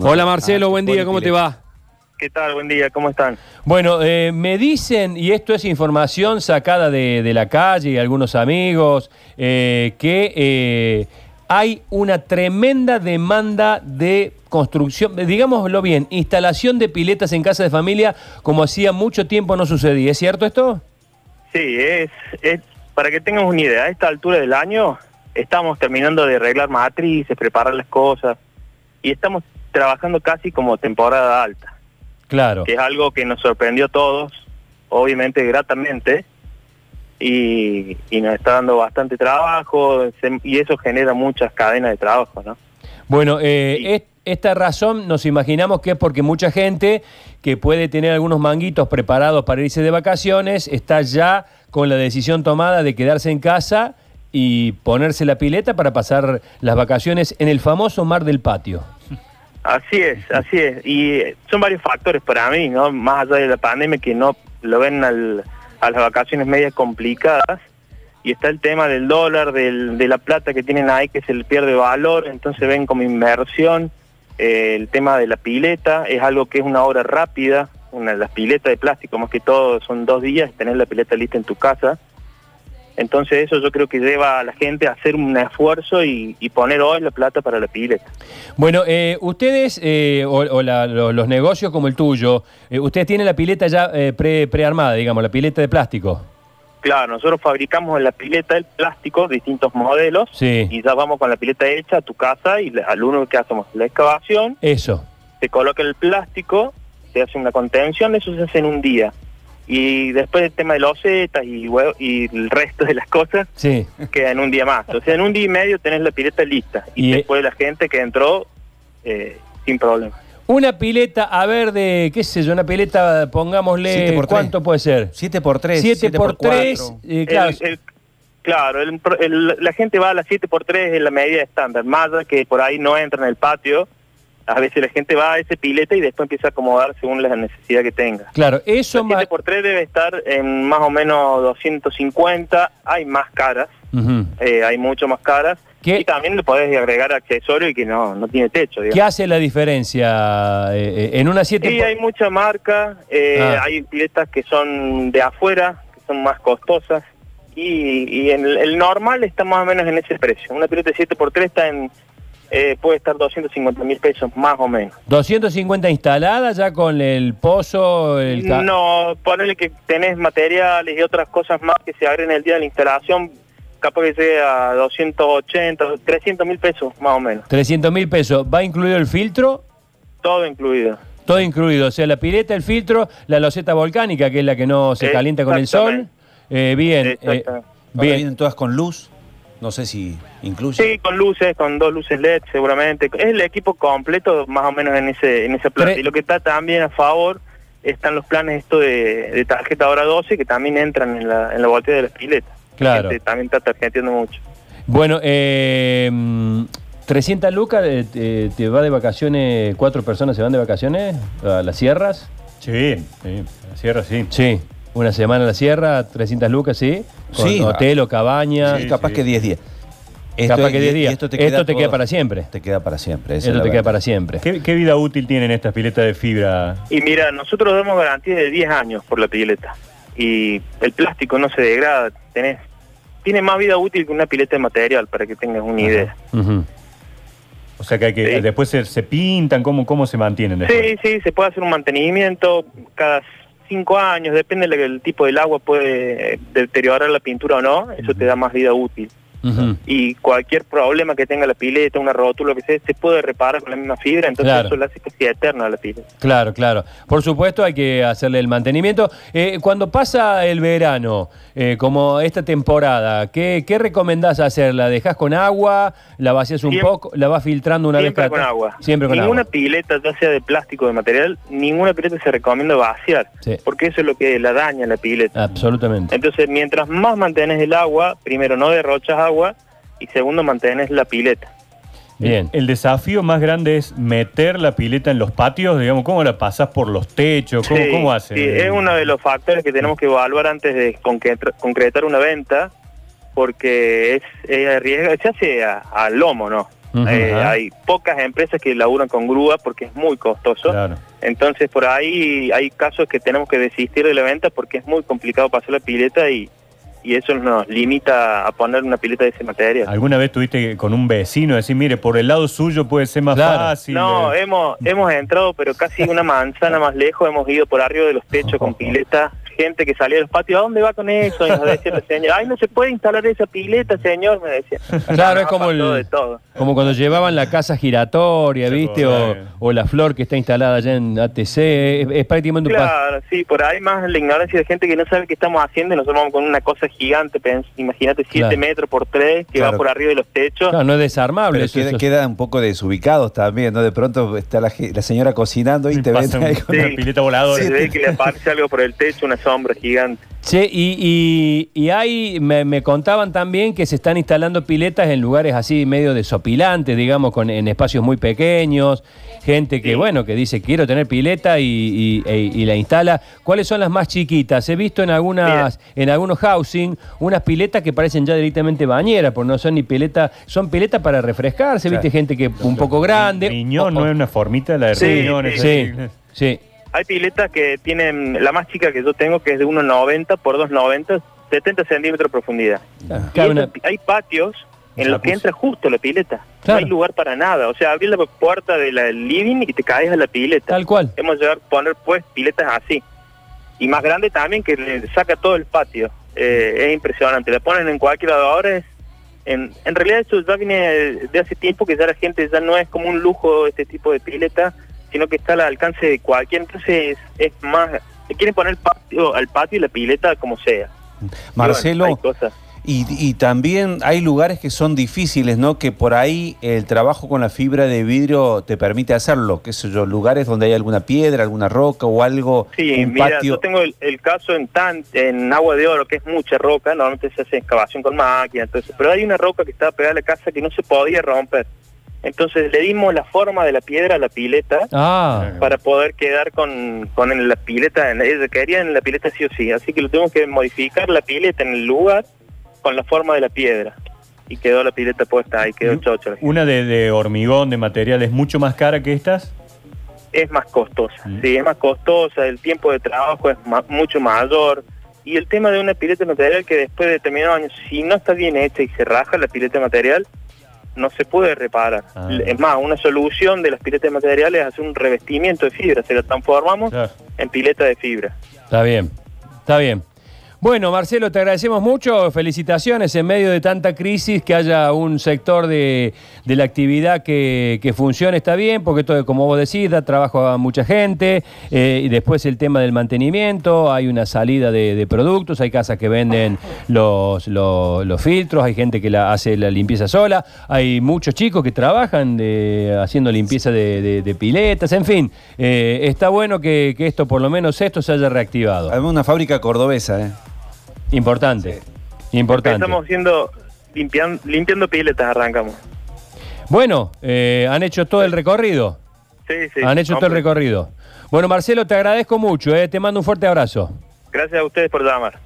Hola Marcelo, buen día, ¿cómo te va? ¿Qué tal? Buen día, ¿cómo están? Bueno, eh, me dicen, y esto es información sacada de, de la calle y algunos amigos, eh, que eh, hay una tremenda demanda de construcción, digámoslo bien, instalación de piletas en casa de familia como hacía mucho tiempo no sucedía. ¿Es cierto esto? Sí, es, es para que tengan una idea, a esta altura del año estamos terminando de arreglar matrices, preparar las cosas y estamos trabajando casi como temporada alta. Claro. Que es algo que nos sorprendió a todos, obviamente gratamente, y, y nos está dando bastante trabajo y eso genera muchas cadenas de trabajo, ¿no? Bueno, eh, Sí. esta razón nos imaginamos que es porque mucha gente que puede tener algunos manguitos preparados para irse de vacaciones está ya con la decisión tomada de quedarse en casa y ponerse la pileta para pasar las vacaciones en el famoso mar del patio. Así es, así es. Y eh, son varios factores para mí, ¿no? Más allá de la pandemia que no lo ven a las vacaciones medias complicadas. Y está el tema del dólar, del, de la plata que tienen ahí que se le pierde valor, entonces ven como inversión. Eh, el tema de la pileta es algo que es una obra rápida, una las piletas de plástico más que todo son dos días tener la pileta lista en tu casa. Entonces eso yo creo que lleva a la gente a hacer un esfuerzo y, y poner hoy la plata para la pileta. Bueno, eh, ustedes eh, o, o la- lo- los negocios como el tuyo, eh, ustedes tienen la pileta ya eh, pre- prearmada, digamos, la pileta de plástico. Claro, nosotros fabricamos la pileta el plástico, distintos modelos, Sí. y ya vamos con la pileta hecha a tu casa y al único que hacemos la excavación, Eso. se coloca el plástico, se hace una contención, eso se hace en un día. Y después el tema de los setas y, hue- y el resto de las cosas Sí. queda en un día más. O sea, en un día y medio tenés la pileta lista y, Y, eh, después la gente que entró eh, sin problema. Una pileta, a ver, de, qué sé yo, una pileta, pongámosle, Siete por tres. ¿cuánto puede ser? 7 por 3, 7 por 3, El- claro, el- claro, el pro- el- la gente va a las 7x3 en la medida estándar, más que por ahí no entra en el patio. A veces la gente va a ese pileta y después empieza a acomodar según la necesidad que tenga. claro, eso más... 7x3 debe estar en más o menos 250, hay más caras, eh, hay mucho más caras. ¿Qué? Y también le podés agregar accesorios y que no, no tiene techo. digamos. ¿Qué hace la diferencia eh, eh, en una 7 Sí, hay mucha marca, eh, Ah. hay piletas que son de afuera, que son más costosas, y, y en el, el normal está más o menos en ese precio. Una pileta de 7x3 está en, eh, puede estar 250 mil pesos más o menos. 250 instaladas ya con el pozo, el ca- No, ponele que tenés materiales y otras cosas más que se agreguen el día de la instalación, capaz que sea 280, 300 mil pesos más o menos, 300 mil pesos. ¿Va incluido el filtro? todo incluido. Todo incluido, o sea, la pileta, el filtro, la loseta volcánica, que es la que no se calienta con el sol. Eh, bien, eh, bien. Vienen todas con luz. No sé si incluye. Sí, con luces, con dos luces LED seguramente. Es el equipo completo más o menos en ese en esa planta. Tre- Y lo que está también a favor están los planes esto de, de tarjeta hora 12 que también entran en la, en la botella de las piletas. Claro. La gente también está tarjeteando mucho. Bueno, eh, mm, 300 lucas, eh, te, va de vacaciones, cuatro personas se van de vacaciones a las sierras. Sí, sí, la sierra sí. Sí. Una semana a la sierra, 300 lucas, sí. Con Sí. hotel o cabaña. Y capaz sí. que 10 días. Capaz que y- 10 y días. Esto te Esto queda, te queda todo- para siempre. Te queda para siempre. Esto te queda para siempre. ¿Qué, qué vida útil tienen estas piletas de fibra? Y mira, nosotros damos garantía de 10 años por la pileta. Y el plástico no se degrada. Tenés, tiene más vida útil que una pileta de material, para que tengas una idea. O sea que, hay que Sí. después se, se pintan, ¿cómo, cómo se mantienen después? Sí, sí, se puede hacer un mantenimiento cada cinco años, depende del tipo del agua, puede deteriorar la pintura o no, eso te da más vida útil. Y cualquier problema que tenga la pileta, una rótula, lo que sea, se puede reparar con la misma fibra, entonces Claro. eso le hace que sea eterna a la pileta. Claro, claro. Por supuesto hay que hacerle el mantenimiento. Eh, cuando pasa el verano, eh, como esta temporada, ¿qué, qué recomendás hacer? ¿La dejás con agua? ¿La vacías un Siempre- poco? ¿La vas filtrando una Siempre vez con cada agua. Siempre con ninguna agua. pileta, ya sea de plástico o de material, ninguna pileta se recomienda vaciar, Sí. porque eso es lo que la daña la pileta. Absolutamente. Entonces, mientras más mantenés el agua, primero no derrochas agua y segundo mantenés la pileta. Bien. El desafío más grande es meter la pileta en los patios, digamos, ¿cómo la pasas por los techos? ¿Cómo, Sí, cómo hace? sí, es uno de los factores que tenemos que evaluar antes de concretar, concretar una venta, porque es, es arriesga- se hace a- al lomo, ¿no? Eh, hay pocas empresas que laburan con grúa porque es muy costoso. Claro. Entonces por ahí hay casos que tenemos que desistir de la venta porque es muy complicado pasar la pileta y, y eso nos limita a poner una pileta de ese material. ¿Alguna vez tuviste con un vecino decir, mire, por el lado suyo puede ser más Claro. fácil? No, eh? hemos hemos entrado, pero casi una manzana más lejos, hemos ido por arriba de los techos con pileta, gente que salía de los patios, ¿a dónde va con eso? Y nos decía la señora, ay, no se puede instalar esa pileta, señor, me decía. Claro, es No, como pasó de el, todo. como cuando llevaban la casa giratoria, Sí, ¿viste? O, o la flor que está instalada allá en ATC. Es, es prácticamente Claro, sí, por ahí más la ignorancia de gente que no sabe qué estamos haciendo y nosotros vamos con una cosa gigante, imagínate 7 Claro. metros por 3 que va por arriba de los techos. Claro, no es desarmable. Pero eso, queda, eso- queda un poco desubicados también, ¿no? De pronto está la, señora cocinando y Y te ven ahí un- con- una Sí. pileta voladora. Se ve que le aparece algo por el techo, una sombra gigante. Che, y, y, y hay, me, me contaban también que se están instalando piletas en lugares así medio desopilantes, digamos, con, en espacios muy pequeños, gente que, Sí. bueno, que dice quiero tener pileta y, y- e- y la instala. ¿Cuáles son las más chiquitas? He visto en algunas, en algunos housing unas piletas que parecen ya directamente bañeras, porque no son ni piletas, son piletas para refrescarse, Claro. viste, gente que un poco grande. O- ¿no es una formita la de Sí, riñón? sí. Sí, sí. Hay piletas que tienen, la más chica que yo tengo, que es de 1,90 por 2,90, 70 centímetros de profundidad. Una- hay patios en los que entra justo la pileta. Claro. No hay lugar para nada. O sea, abrir la puerta de la- del living y te caes a la pileta. Tal cual. Hemos llegado a poner pues piletas así. Y más grande también que le saca todo el patio. Eh, es impresionante. La ponen en cualquier lado. Ahora es... En, en realidad eso ya viene de hace tiempo que ya la gente ya no es como un lujo este tipo de pileta, sino que está al alcance de cualquier. Entonces es más... Le quieren poner patio, al patio y la pileta como sea. Marcelo, Y bueno, y, y también hay lugares que son difíciles, ¿no? Que por ahí el trabajo con la fibra de vidrio te permite hacerlo, qué sé yo, lugares donde hay alguna piedra, alguna roca o algo, Sí, un mira, patio. yo tengo el, el caso en tan, en Agua de Oro, que es mucha roca, normalmente se hace excavación con máquina, entonces, pero hay una roca que estaba pegada a la casa que no se podía romper. Entonces le dimos la forma de la piedra a la pileta Ah, para poder quedar con, con la pileta, en, ellos querían la pileta sí o sí, así que lo tuvimos que modificar la pileta en el lugar con la forma de la piedra. Y quedó la pileta puesta ahí, quedó chocho. Una de, de hormigón, de material, ¿es mucho más cara que estas? es más costosa. Mm. Sí, es más costosa, el tiempo de trabajo es mucho mayor. Y el tema de una pileta de material que después de determinados años, si no está bien hecha y se raja la pileta de material, no se puede reparar. Ah. Es más, una solución de las piletas de material es hacer un revestimiento de fibra, se la transformamos Claro. en pileta de fibra. Está bien, está bien. Bueno, Marcelo, te agradecemos mucho. Felicitaciones en medio de tanta crisis, que haya un sector de, de la actividad que, que funcione, está bien, porque todo, como vos decís, da trabajo a mucha gente. eh, y después el tema del mantenimiento, hay una salida de, productos, hay casas que venden los, los, filtros, hay gente que la, hace la limpieza sola, hay muchos chicos que trabajan de, haciendo limpieza de, piletas, en fin. eh, está bueno que, que esto, por lo menos esto, se haya reactivado. Además una fábrica cordobesa, ¿eh? Importante. Importante. Estamos haciendo, limpian- limpiando piletas, arrancamos. Bueno, eh, han hecho todo el recorrido. Sí, sí. han hecho todo el recorrido. Bueno, Marcelo, te agradezco mucho. eh, Te mando un fuerte abrazo. Gracias a ustedes por llamar.